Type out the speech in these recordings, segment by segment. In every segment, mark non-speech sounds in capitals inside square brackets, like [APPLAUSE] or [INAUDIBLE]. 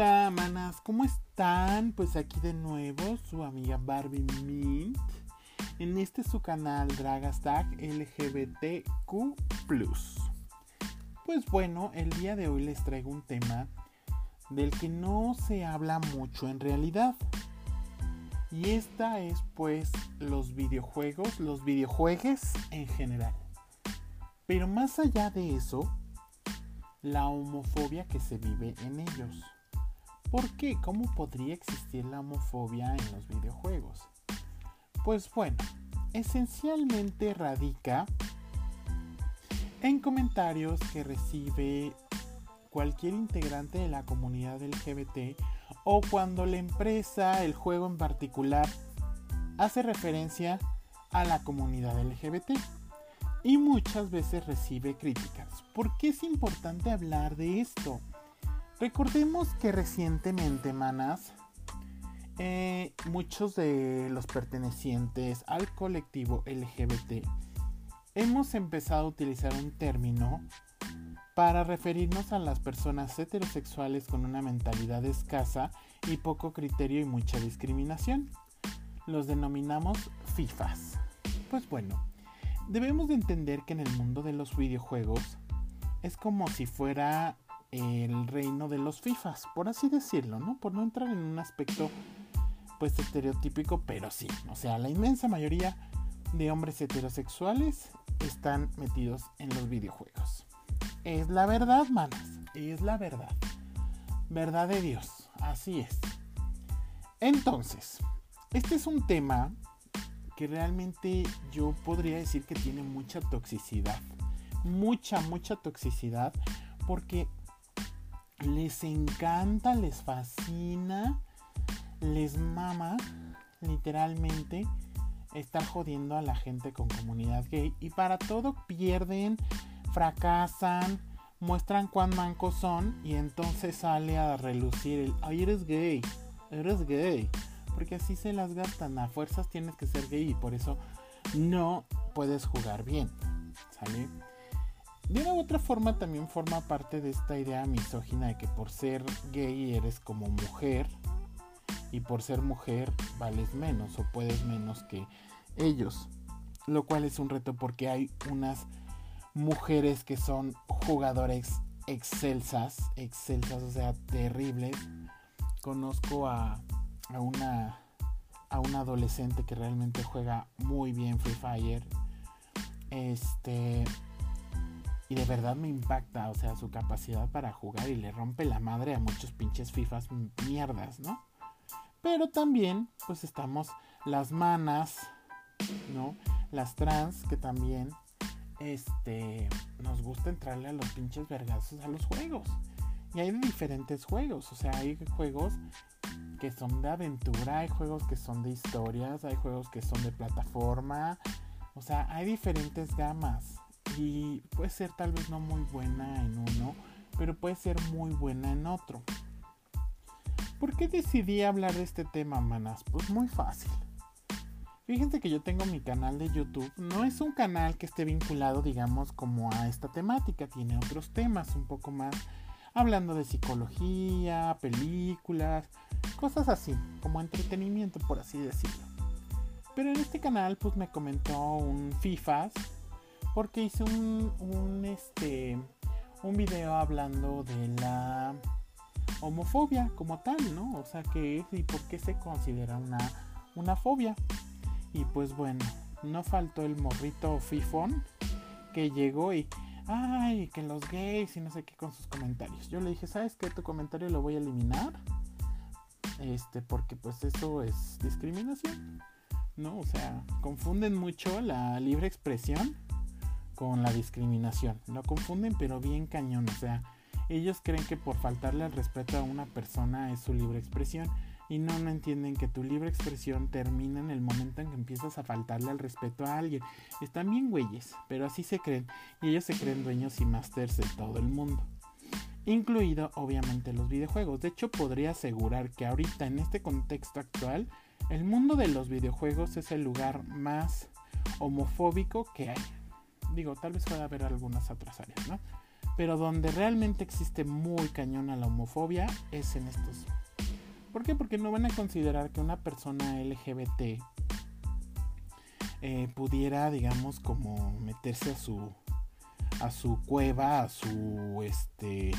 Hola, ¿cómo están? Pues aquí de nuevo su amiga Barbie Mint en este su canal Dragastag LGBTQ. Pues bueno, el día de hoy les traigo un tema del que no se habla mucho en realidad. Y esta es pues los videojuegos, los videojuegos en general. Pero más allá de eso, la homofobia que se vive en ellos. ¿Por qué? ¿Cómo podría existir la homofobia en los videojuegos? Pues bueno, esencialmente radica en comentarios que recibe cualquier integrante de la comunidad LGBT o cuando la empresa, el juego en particular, hace referencia a la comunidad LGBT y muchas veces recibe críticas. ¿Por qué es importante hablar de esto? Recordemos que recientemente, manas, eh, muchos de los pertenecientes al colectivo LGBT hemos empezado a utilizar un término para referirnos a las personas heterosexuales con una mentalidad escasa y poco criterio y mucha discriminación. Los denominamos FIFAs. Pues bueno, debemos de entender que en el mundo de los videojuegos es como si fuera el reino de los FIFAs, por así decirlo, ¿no? Por no entrar en un aspecto pues estereotípico, pero sí, o sea, la inmensa mayoría de hombres heterosexuales están metidos en los videojuegos. Es la verdad, manas, es la verdad. Verdad de Dios, así es. Entonces, este es un tema que realmente yo podría decir que tiene mucha toxicidad. Mucha, mucha toxicidad. Porque les encanta, les fascina, les mama literalmente estar jodiendo a la gente con comunidad gay. Y para todo pierden, fracasan, muestran cuán mancos son y entonces sale a relucir el, ay, eres gay, eres gay porque así se las gastan. A fuerzas tienes que ser gay y por eso no puedes jugar bien. De una u otra forma también forma parte de esta idea misógina de que por ser gay eres como mujer y por ser mujer vales menos o puedes menos que ellos. Lo cual es un reto porque hay unas mujeres que son jugadores excelsas, excelsas, o sea, terribles. Conozco a a una a adolescente que realmente juega muy bien Free Fire. Este y de verdad me impacta, o sea, su capacidad para jugar y le rompe la madre a muchos pinches FIFAs mierdas, ¿no? Pero también, pues estamos las manas, ¿no? Las trans que también este nos gusta entrarle a los pinches vergazos a los juegos. Y hay diferentes juegos, o sea, hay juegos que son de aventura, hay juegos que son de historias, hay juegos que son de plataforma. O sea, hay diferentes gamas. Y puede ser tal vez no muy buena en uno, pero puede ser muy buena en otro. ¿Por qué decidí hablar de este tema, manas? Pues muy fácil. Fíjense que yo tengo mi canal de YouTube. No es un canal que esté vinculado, digamos, como a esta temática. Tiene otros temas un poco más hablando de psicología, películas, cosas así, como entretenimiento por así decirlo. Pero en este canal pues me comentó un FIFAs porque hice un, este, un video hablando de la homofobia como tal, ¿no? O sea, que es y por qué se considera una, una fobia. Y pues bueno, no faltó el morrito fifón que llegó y ay, que los gays y no sé qué con sus comentarios. Yo le dije, ¿sabes qué? Tu comentario lo voy a eliminar. Este, porque pues eso es discriminación. ¿No? O sea, confunden mucho la libre expresión con la discriminación. Lo confunden pero bien cañón. O sea, ellos creen que por faltarle al respeto a una persona es su libre expresión y no, no entienden que tu libre expresión termina en el momento en que empiezas a faltarle al respeto a alguien. Están bien güeyes, pero así se creen y ellos se creen dueños y masters de todo el mundo. Incluido obviamente los videojuegos. De hecho podría asegurar que ahorita en este contexto actual el mundo de los videojuegos es el lugar más homofóbico que hay. Digo, tal vez pueda haber algunas otras áreas, ¿no? Pero donde realmente existe muy cañona la homofobia es en estos. ¿Por qué? Porque no van a considerar que una persona LGBT eh, pudiera, digamos, como meterse a su a su cueva, a su este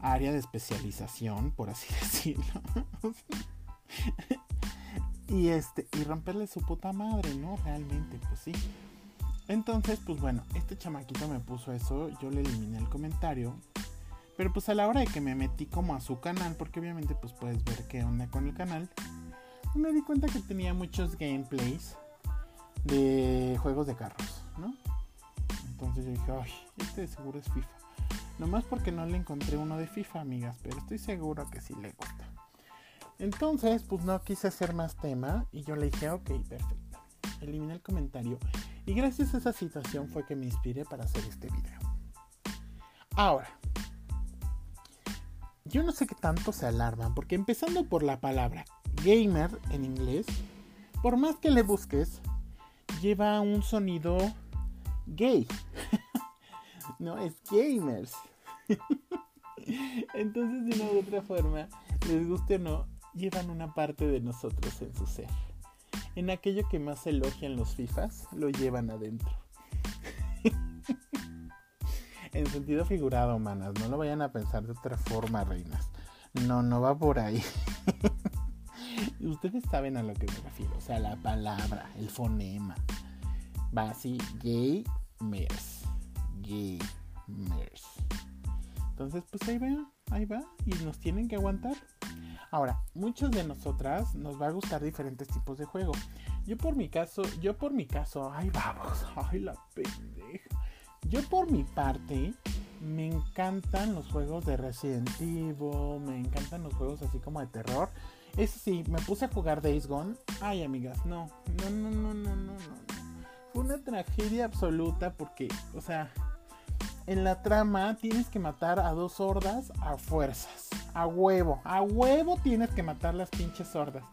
área de especialización, por así [LAUGHS] decirlo. y este y romperle su puta madre, ¿no? Realmente, pues sí. Entonces, pues bueno, este chamaquito me puso eso, yo le eliminé el comentario. Pero pues a la hora de que me metí como a su canal, porque obviamente pues puedes ver qué onda con el canal, me di cuenta que tenía muchos gameplays de juegos de carros, ¿no? Entonces yo dije, ay, este de seguro es FIFA. Nomás porque no le encontré uno de FIFA, amigas, pero estoy seguro que sí le gusta. Entonces, pues no quise hacer más tema y yo le dije, ok, perfecto. Eliminé el comentario y gracias a esa situación fue que me inspiré para hacer este video. Ahora, yo no sé qué tanto se alarman, porque empezando por la palabra gamer en inglés, por más que le busques, lleva un sonido gay. [LAUGHS] no, es gamers. [LAUGHS] Entonces, de una u otra forma, les guste o no, llevan una parte de nosotros en su ser. En aquello que más elogian los FIFAs, lo llevan adentro. [LAUGHS] en sentido figurado, manas, no lo vayan a pensar de otra forma, reinas. No, no va por ahí. [LAUGHS] Ustedes saben a lo que me refiero, o sea, la palabra, el fonema. Va así, gamers. Gamers. Entonces, pues ahí va, ahí va, y nos tienen que aguantar. Ahora, muchas de nosotras nos va a gustar diferentes tipos de juego. Yo por mi caso, yo por mi caso, ay vamos, [LAUGHS] ay la pendeja. Yo por mi parte, me encantan los juegos de Resident Evil, me encantan los juegos así como de terror. Eso sí, me puse a jugar Days Gone. Ay, amigas, no, no, no, no, no, no, no. Fue una tragedia absoluta porque, o sea, en la trama tienes que matar a dos hordas a fuerzas. A huevo. A huevo tienes que matar las pinches hordas.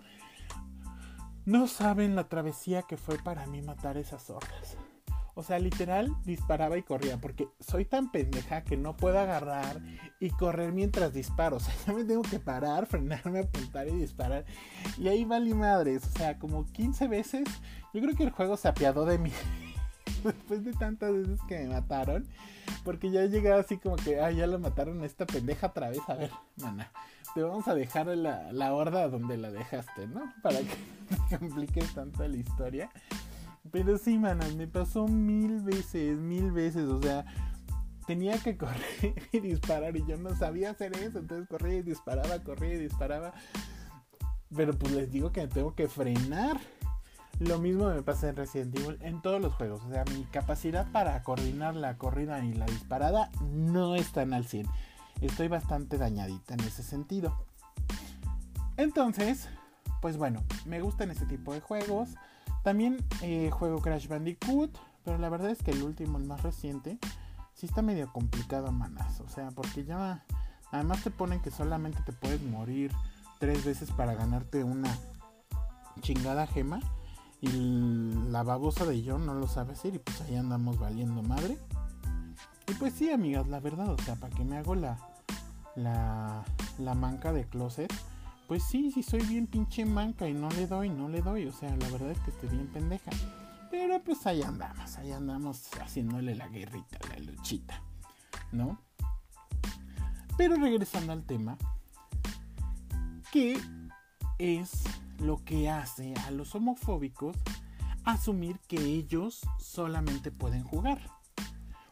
No saben la travesía que fue para mí matar esas hordas. O sea, literal disparaba y corría. Porque soy tan pendeja que no puedo agarrar y correr mientras disparo. [LAUGHS] O sea, ya me tengo que parar, frenarme, apuntar y disparar. Y ahí vale madres. O sea, como 15 veces. Yo creo que el juego se apiadó de mí. [LAUGHS] Después de tantas veces que me mataron. Porque ya llegaba así como que, ah, ya lo mataron a esta pendeja otra vez. A ver, mana, te vamos a dejar la, la horda donde la dejaste, ¿no? Para que [LAUGHS] no compliques tanto la historia. Pero sí, mana, me pasó mil veces, mil veces. O sea, tenía que correr [LAUGHS] y disparar y yo no sabía hacer eso. Entonces corría y disparaba, corría y disparaba. Pero pues les digo que me tengo que frenar lo mismo me pasa en Resident Evil en todos los juegos. O sea, mi capacidad para coordinar la corrida y la disparada no están al 100. Estoy bastante dañadita en ese sentido. Entonces, pues bueno, me gustan ese tipo de juegos. También eh, juego Crash Bandicoot, pero la verdad es que el último, el más reciente, sí está medio complicado, manas. O sea, porque ya además te ponen que solamente te puedes morir tres veces para ganarte una chingada gema. Y la babosa de John no lo sabe hacer y pues ahí andamos valiendo madre. Y pues sí, amigas, la verdad, o sea, para que me hago la, la, la manca de closet, pues sí, sí soy bien pinche manca y no le doy, no le doy. O sea, la verdad es que estoy bien pendeja. Pero pues ahí andamos, ahí andamos haciéndole la guerrita, la luchita, ¿no? Pero regresando al tema, ¿qué es lo que hace a los homofóbicos asumir que ellos solamente pueden jugar.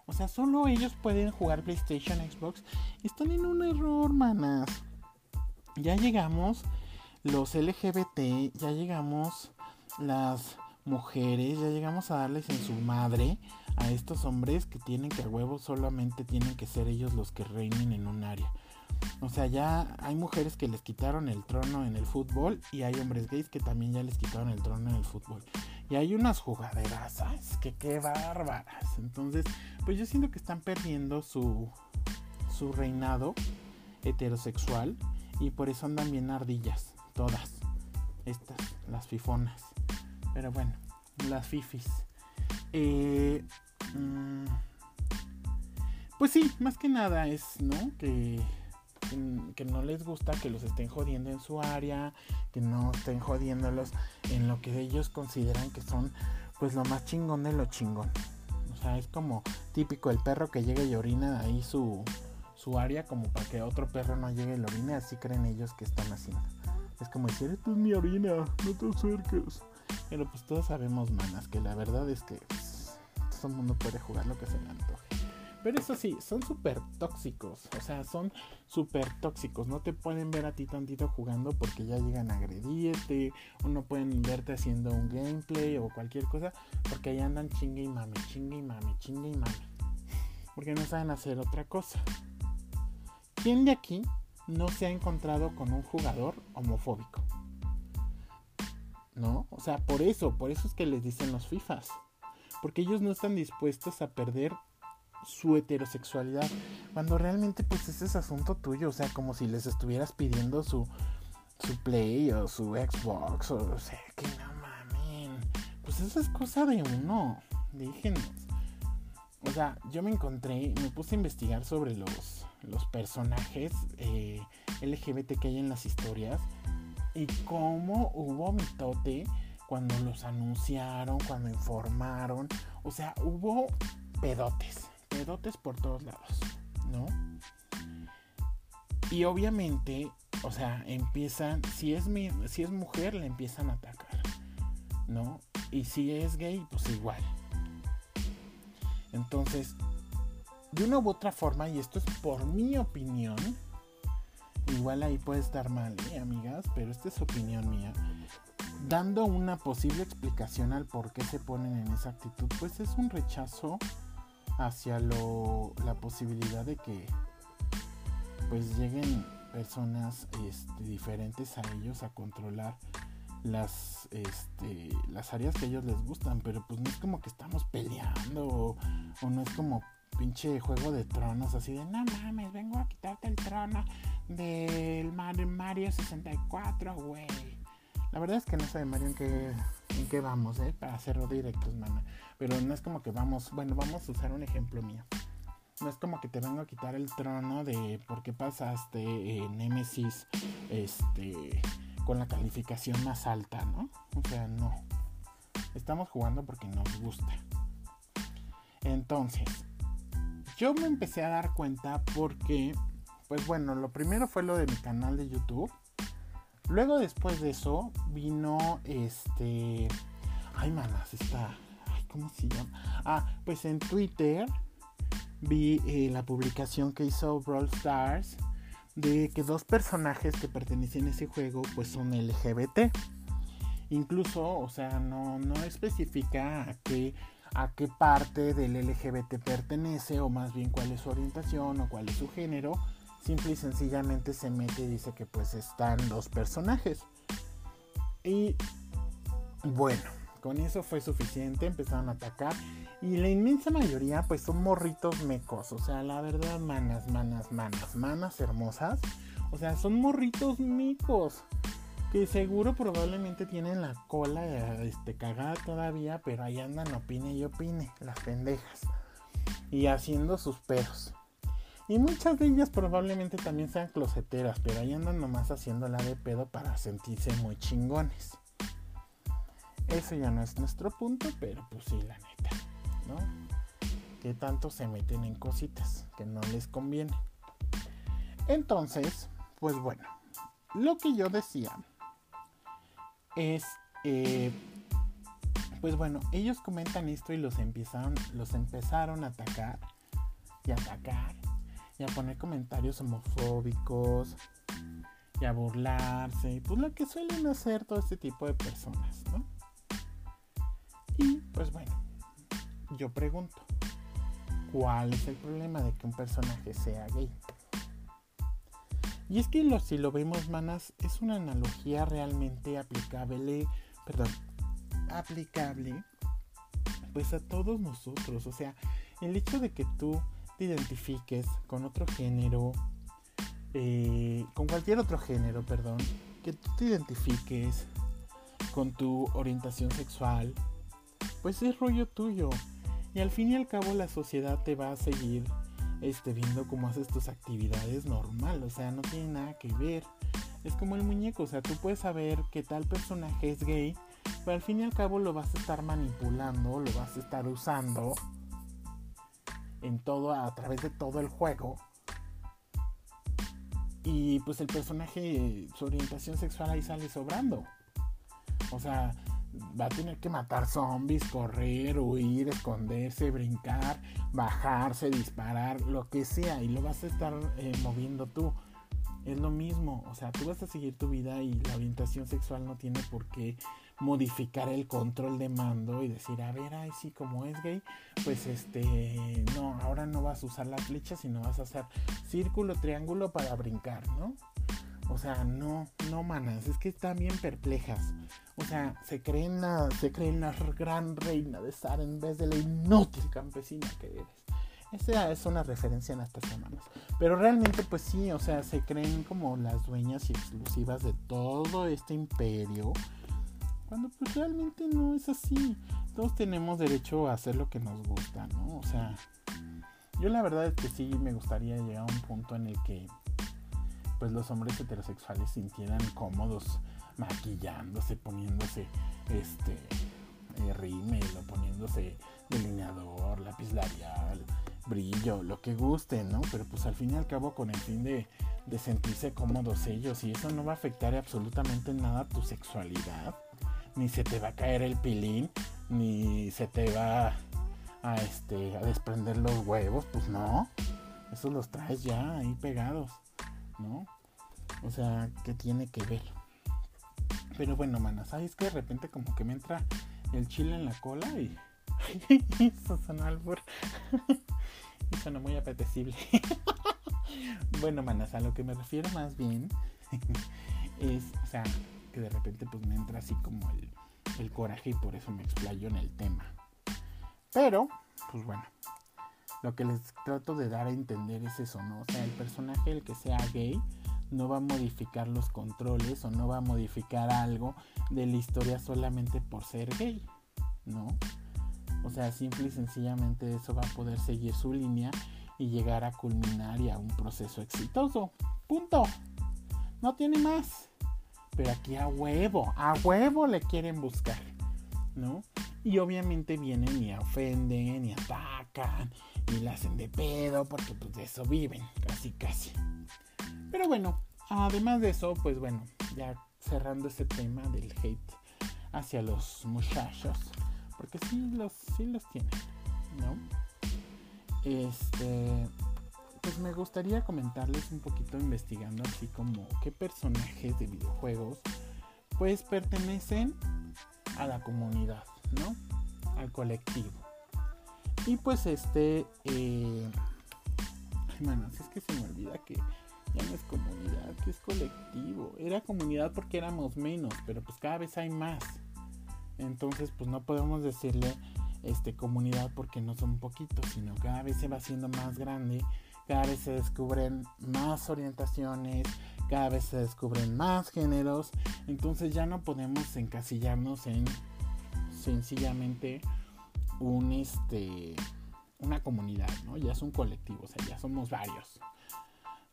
O sea, solo ellos pueden jugar PlayStation, Xbox. Están en un error, manas. Ya llegamos los LGBT, ya llegamos las mujeres, ya llegamos a darles en su madre a estos hombres que tienen que a huevo solamente tienen que ser ellos los que reinen en un área. O sea, ya hay mujeres que les quitaron el trono en el fútbol y hay hombres gays que también ya les quitaron el trono en el fútbol. Y hay unas jugaderas, ¿sabes? Que qué bárbaras. Entonces, pues yo siento que están perdiendo su, su reinado heterosexual y por eso andan bien ardillas, todas. Estas, las fifonas. Pero bueno, las fifis. Eh, mm, pues sí, más que nada es, ¿no? Que, que no les gusta que los estén jodiendo en su área, que no estén jodiéndolos en lo que ellos consideran que son pues lo más chingón de lo chingón. O sea, es como típico el perro que llega y orina ahí su, su área como para que otro perro no llegue y lo orine, así creen ellos que están haciendo. Es como decir, esto es mi orina, no te acerques. Pero pues todos sabemos, manas, que la verdad es que pues, todo el mundo puede jugar lo que se le antoje. Pero eso sí, son súper tóxicos. O sea, son súper tóxicos. No te pueden ver a ti tantito jugando porque ya llegan a agredirte. O no pueden verte haciendo un gameplay o cualquier cosa. Porque ahí andan chingue y mame, chingue y mame, chingue y mame. Porque no saben hacer otra cosa. ¿Quién de aquí no se ha encontrado con un jugador homofóbico? ¿No? O sea, por eso, por eso es que les dicen los FIFAs. Porque ellos no están dispuestos a perder su heterosexualidad. Cuando realmente pues ese es asunto tuyo. O sea, como si les estuvieras pidiendo su, su Play o su Xbox. O, o sea, que no mamen. Pues eso es cosa de uno. Déjenos. O sea, yo me encontré, me puse a investigar sobre los los personajes eh, LGBT que hay en las historias y cómo hubo mitote cuando los anunciaron, cuando informaron. O sea, hubo pedotes, pedotes por todos lados, ¿no? Y obviamente, o sea, empiezan, si es, mi, si es mujer, le empiezan a atacar, ¿no? Y si es gay, pues igual. Entonces, de una u otra forma, y esto es por mi opinión, igual ahí puede estar mal, ¿eh, amigas, pero esta es opinión mía, dando una posible explicación al por qué se ponen en esa actitud, pues es un rechazo hacia lo, la posibilidad de que pues lleguen personas este, diferentes a ellos a controlar las este, las áreas que a ellos les gustan pero pues no es como que estamos peleando o, o no es como pinche juego de tronos, así de no mames, vengo a quitarte el trono del Mario 64, güey. La verdad es que no sé Mario en qué, en qué vamos, ¿eh? Para hacerlo directos, mana. Pero no es como que vamos, bueno, vamos a usar un ejemplo mío. No es como que te vengo a quitar el trono de por qué pasaste en Nemesis este, con la calificación más alta, ¿no? O sea, no. Estamos jugando porque nos gusta. Entonces, yo me empecé a dar cuenta porque, pues bueno, lo primero fue lo de mi canal de YouTube. Luego después de eso vino este... Ay, manas, está... Ay, ¿cómo se llama? Ah, pues en Twitter vi eh, la publicación que hizo Brawl Stars de que dos personajes que pertenecen a ese juego pues son LGBT. Incluso, o sea, no, no especifica a qué a qué parte del LGBT pertenece o más bien cuál es su orientación o cuál es su género. Simple y sencillamente se mete y dice que pues están los personajes. Y bueno, con eso fue suficiente, empezaron a atacar. Y la inmensa mayoría pues son morritos mecos. O sea, la verdad, manas, manas, manas, manas hermosas. O sea, son morritos micos que seguro probablemente tienen la cola este, cagada todavía, pero ahí andan opine y opine, las pendejas. Y haciendo sus pedos. Y muchas de ellas probablemente también sean closeteras, pero ahí andan nomás haciéndola de pedo para sentirse muy chingones. Eso ya no es nuestro punto, pero pues sí, la neta, ¿no? Que tanto se meten en cositas que no les conviene. Entonces, pues bueno, lo que yo decía es, eh, pues bueno, ellos comentan esto y los empezaron, los empezaron a atacar y atacar y a poner comentarios homofóbicos y a burlarse, pues lo que suelen hacer todo este tipo de personas, ¿no? Y pues bueno, yo pregunto, ¿cuál es el problema de que un personaje sea gay? Y es que lo, si lo vemos, manas, es una analogía realmente aplicable, perdón, aplicable, pues a todos nosotros. O sea, el hecho de que tú te identifiques con otro género, eh, con cualquier otro género, perdón, que tú te identifiques con tu orientación sexual, pues es rollo tuyo. Y al fin y al cabo la sociedad te va a seguir este, viendo cómo haces tus actividades normal, o sea, no tiene nada que ver. Es como el muñeco, o sea, tú puedes saber que tal personaje es gay, pero al fin y al cabo lo vas a estar manipulando, lo vas a estar usando en todo, a través de todo el juego. Y pues el personaje, su orientación sexual ahí sale sobrando. O sea, va a tener que matar zombies, correr, huir, esconderse, brincar, bajarse, disparar, lo que sea, y lo vas a estar eh, moviendo tú. Es lo mismo, o sea, tú vas a seguir tu vida y la orientación sexual no tiene por qué modificar el control de mando y decir, a ver, ay, sí, como es gay, pues este, no, ahora no vas a usar la flecha, sino vas a hacer círculo, triángulo para brincar, ¿no? O sea, no, no manas, es que están bien perplejas. O sea, se creen la, se creen la gran reina de estar en vez de la inútil campesina que eres. Esa es una referencia en estas semanas. Pero realmente, pues sí, o sea, se creen como las dueñas y exclusivas de todo este imperio. Cuando pues realmente no es así. Todos tenemos derecho a hacer lo que nos gusta, ¿no? O sea, yo la verdad es que sí me gustaría llegar a un punto en el que pues los hombres heterosexuales sintieran cómodos maquillándose, poniéndose este eh, rímel o poniéndose delineador, lápiz labial, brillo, lo que guste, ¿no? Pero pues al fin y al cabo con el fin de, de sentirse cómodos ellos y eso no va a afectar absolutamente nada tu sexualidad, ni se te va a caer el pilín, ni se te va a, este, a desprender los huevos, pues no, esos los traes ya ahí pegados. ¿no? O sea, ¿qué tiene que ver? Pero bueno, mana, ¿sabes que De repente como que me entra el chile en la cola y... [LAUGHS] Eso sonó albur. [LAUGHS] y sonó muy apetecible. [LAUGHS] bueno, manas, a lo que me refiero más bien es, o sea, que de repente pues me entra así como el, el coraje y por eso me explayo en el tema. Pero, pues bueno, lo que les trato de dar a entender es eso, ¿no? O sea, el personaje, el que sea gay, no va a modificar los controles o no va a modificar algo de la historia solamente por ser gay, ¿no? O sea, simple y sencillamente eso va a poder seguir su línea y llegar a culminar y a un proceso exitoso. Punto. No tiene más. Pero aquí a huevo, a huevo le quieren buscar, ¿no? Y obviamente vienen y ofenden y atacan y la hacen de pedo porque pues de eso viven, casi casi. Pero bueno, además de eso, pues bueno, ya cerrando este tema del hate hacia los muchachos, porque sí los, sí los tienen, ¿no? Este, pues me gustaría comentarles un poquito investigando así como qué personajes de videojuegos pues pertenecen a la comunidad, ¿no? Al colectivo. Y pues este, eh, es que se me olvida que ya no es comunidad, que es colectivo. Era comunidad porque éramos menos, pero pues cada vez hay más. Entonces pues no podemos decirle este comunidad porque no son poquitos, sino cada vez se va haciendo más grande, cada vez se descubren más orientaciones, cada vez se descubren más géneros, entonces ya no podemos encasillarnos en sencillamente un este una comunidad, ¿no? Ya es un colectivo, o sea, ya somos varios.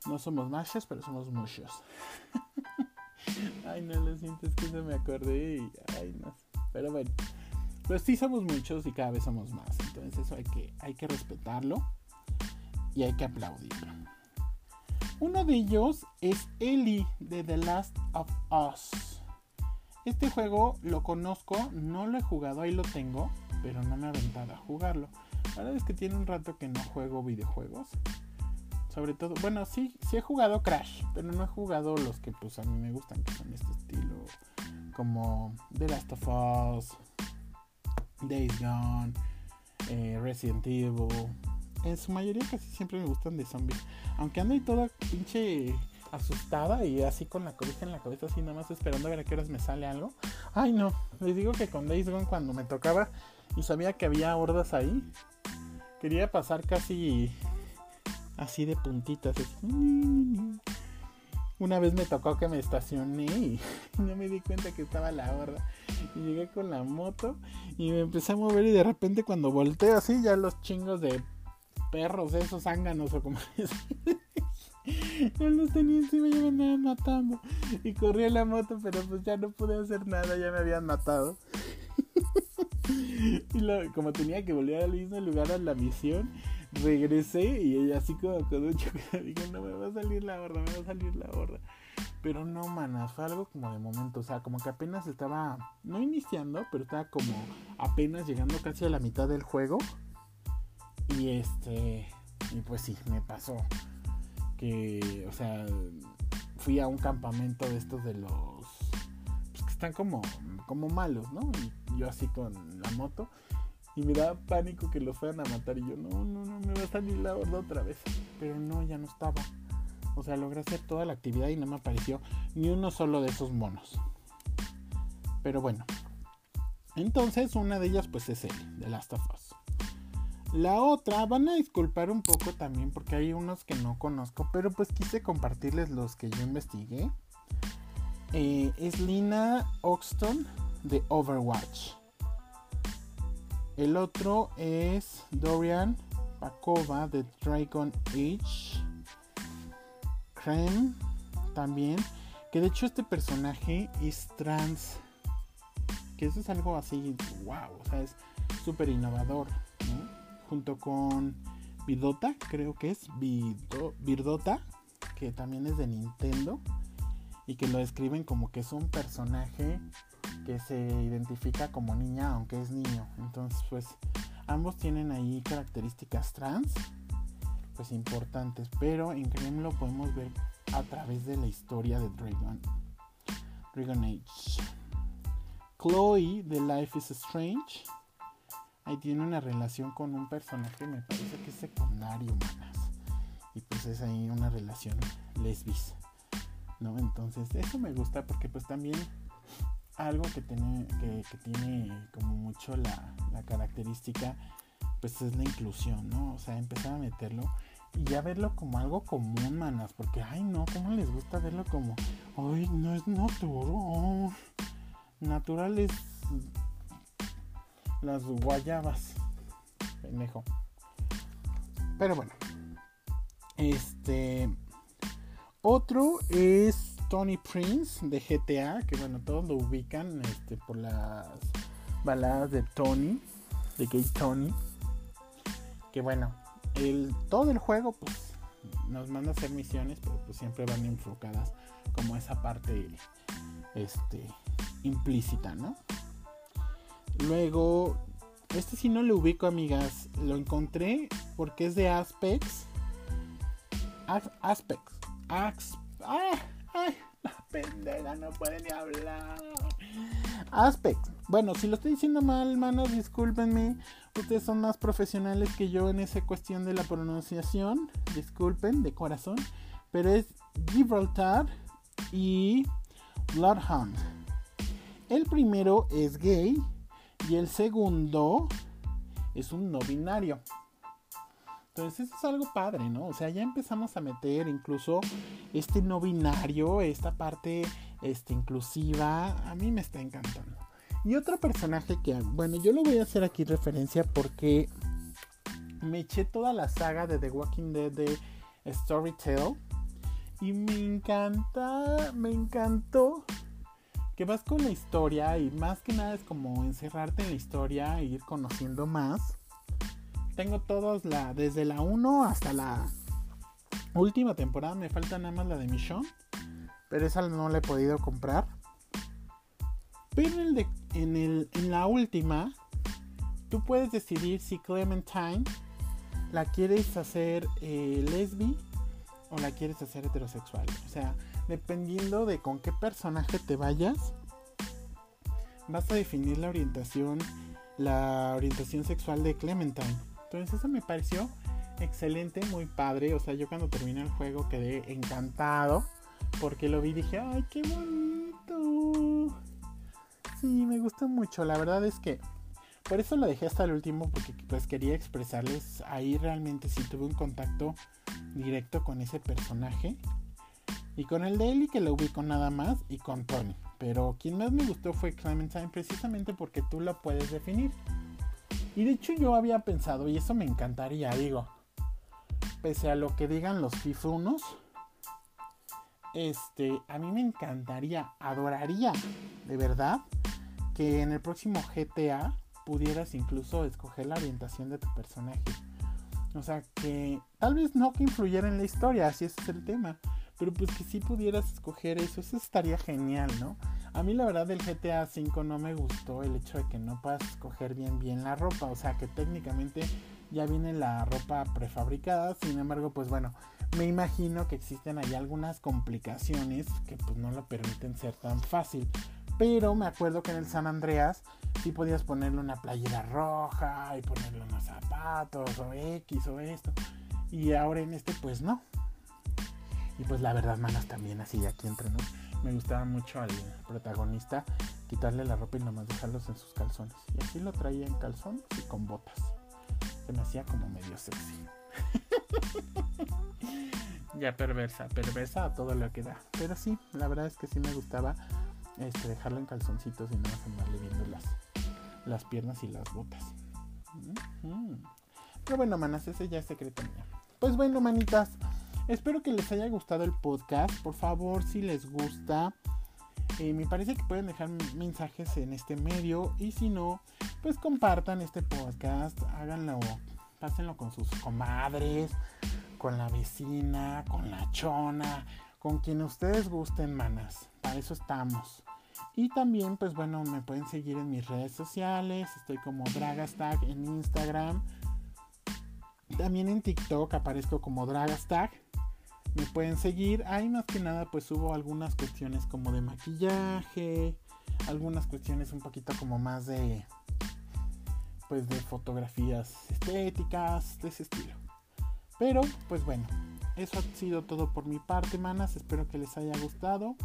No somos machos, pero somos muchos. [LAUGHS] ay, no lo siento, es que no me acordé ay, no. Pero bueno, pues sí somos muchos y cada vez somos más. Entonces eso hay que, hay que respetarlo y hay que aplaudirlo. Uno de ellos es Ellie de The Last of Us. Este juego lo conozco, no lo he jugado, ahí lo tengo pero no me ha aventado a jugarlo. La verdad es que tiene un rato que no juego videojuegos. Sobre todo, bueno, sí, sí he jugado Crash, pero no he jugado los que pues a mí me gustan, que son este estilo, como The Last of Us, Days Gone, eh, Resident Evil. En su mayoría casi siempre me gustan de zombies. Aunque ando ahí toda pinche asustada y así con la cobija en la cabeza, así nada más esperando a ver a qué horas me sale algo. Ay no, les digo que con Days Gone cuando me tocaba y sabía que había hordas ahí. Quería pasar casi así de puntitas. Una vez me tocó que me estacioné y [LAUGHS] no me di cuenta que estaba la horda. Y llegué con la moto y me empecé a mover y de repente cuando volteo así ya los chingos de perros esos zánganos o como [LAUGHS] Yo los tenía encima y me andaban matando. Y corrí en la moto, pero pues ya no pude hacer nada, ya me habían matado. [LAUGHS] y como tenía que volver al mismo lugar a la misión, regresé y ella así como con un choque [LAUGHS] dije, no me va a salir la horda, me va a salir la horda. Pero no, manas, fue algo como de momento, o sea, como que apenas estaba, no iniciando, pero estaba como apenas llegando casi a la mitad del juego. Y este, y pues sí, me pasó que, o sea, fui a un campamento de estos de los pues, que están como, como malos, ¿no? Y yo así con la moto y me da pánico que los fueran a matar y yo, no, no, no, me va a salir la horda otra vez. Pero no, ya no estaba. O sea, logré hacer toda la actividad y no me apareció ni uno solo de esos monos. Pero bueno. Entonces, una de ellas pues es él, de Last of Us. La otra, van a disculpar un poco también porque hay unos que no conozco, pero pues quise compartirles los que yo investigué. Eh, es Lina Oxton de Overwatch. El otro es Dorian Pakova de Dragon Age. Creme también. Que de hecho este personaje es trans. Que eso es algo así, wow, o sea, es súper innovador. Junto con Virdota, creo que es Virdota, que también es de Nintendo y que lo describen como que es un personaje que se identifica como niña aunque es niño. Entonces, pues ambos tienen ahí características trans, pues importantes, pero en Krem lo podemos ver a través de la historia de Dragon, Dragon Age. Chloe de Life is Strange ahí tiene una relación con un personaje, me parece que es secundario, manas. Y pues es ahí una relación lesbis. ¿No? Entonces, eso me gusta porque pues también algo que tiene, que, tiene como mucho la, la, característica, pues es la inclusión, ¿no? O sea, empezar a meterlo y ya verlo como algo común, manas, porque, ay, no, ¿cómo les gusta verlo como, ay, no es natural? Natural es las guayabas. Pendejo. Pero bueno. Este. Otro es Tony Prince de GTA. Que bueno, todos lo ubican este, por las baladas de Tony. De Gay Tony. Que bueno. El, todo el juego pues nos manda a hacer misiones. Pero pues siempre van enfocadas como esa parte este implícita, ¿no? Luego, este sí no lo ubico, amigas. Lo encontré porque es de Aspects. Aspects. Aspects. ¡Ay! La pendeja no puede ni hablar. Aspects. Bueno, si lo estoy diciendo mal, manos, discúlpenme. Ustedes son más profesionales que yo en esa cuestión de la pronunciación. Disculpen, de corazón. Pero es Gibraltar y Bloodhound. El primero es gay y el segundo es un no binario. Entonces eso es algo padre, ¿no? O sea, ya empezamos a meter incluso este no binario, esta parte este, inclusiva. A mí me está encantando. Y otro personaje que, bueno, yo lo voy a hacer aquí referencia porque me eché toda la saga de The Walking Dead de Storytale. Y me encanta, me encantó que vas con la historia y más que nada es como encerrarte en la historia e ir conociendo más. Tengo todos la, desde la 1 hasta la última temporada, me falta nada más la de Michonne, pero esa no la he podido comprar. Pero en, el en, el, en la última, tú puedes decidir si Clementine la quieres hacer eh, lesbi o la quieres hacer heterosexual. O sea, dependiendo de con qué personaje te vayas, vas a definir la orientación, la orientación sexual de Clementine. Entonces eso me pareció excelente, muy padre. O sea, yo cuando terminé el juego quedé encantado porque lo vi y dije, ay, qué bonito. Sí, me gustó mucho. La verdad es que por eso lo dejé hasta el último porque pues quería expresarles ahí realmente si tuve un contacto directo con ese personaje y con el Ellie que lo ubico nada más y con Tony. Pero quien más me gustó fue Clementine precisamente porque tú lo puedes definir. Y de hecho yo había pensado, y eso me encantaría, digo, pese a lo que digan los fifunos, este, a mí me encantaría, adoraría, de verdad, que en el próximo GTA pudieras incluso escoger la orientación de tu personaje. O sea, que tal vez no que influyera en la historia, si ese es el tema, pero pues que si pudieras escoger eso, eso estaría genial, ¿no? A mí la verdad del GTA V no me gustó el hecho de que no puedas escoger bien bien la ropa, o sea que técnicamente ya viene la ropa prefabricada, sin embargo pues bueno, me imagino que existen ahí algunas complicaciones que pues no lo permiten ser tan fácil. Pero me acuerdo que en el San Andreas sí podías ponerle una playera roja y ponerle unos zapatos o X o esto. Y ahora en este pues no. Y pues la verdad, manas, también así aquí entre nos me gustaba mucho al protagonista quitarle la ropa y nomás dejarlos en sus calzones. Y así lo traía en calzones y con botas. Se me hacía como medio sexy. [LAUGHS] ya perversa, perversa a todo lo que da. Pero sí, la verdad es que sí me gustaba este, dejarlo en calzoncitos y no más andarle viendo las, las piernas y las botas. Pero bueno, manas, ese ya es secreto mío. Pues bueno, manitas, espero que les haya gustado el podcast. Por favor, si les gusta, eh, me parece que pueden dejar mensajes en este medio. Y si no, pues compartan este podcast, háganlo, pásenlo con sus comadres, con la vecina, con la chona, con quien ustedes gusten, manas. Para eso estamos. Y también, pues bueno, me pueden seguir en mis redes sociales. Estoy como Dragastag en Instagram. También en TikTok aparezco como Dragastag. Me pueden seguir. Ahí más que nada pues subo algunas cuestiones como de maquillaje. Algunas cuestiones un poquito como más de... Pues de fotografías estéticas, de ese estilo. Pero pues bueno, eso ha sido todo por mi parte, manas. Espero que les haya gustado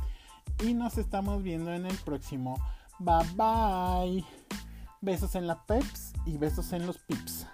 y nos estamos viendo en el próximo. Bye bye. Besos en la peps y besos en los pips.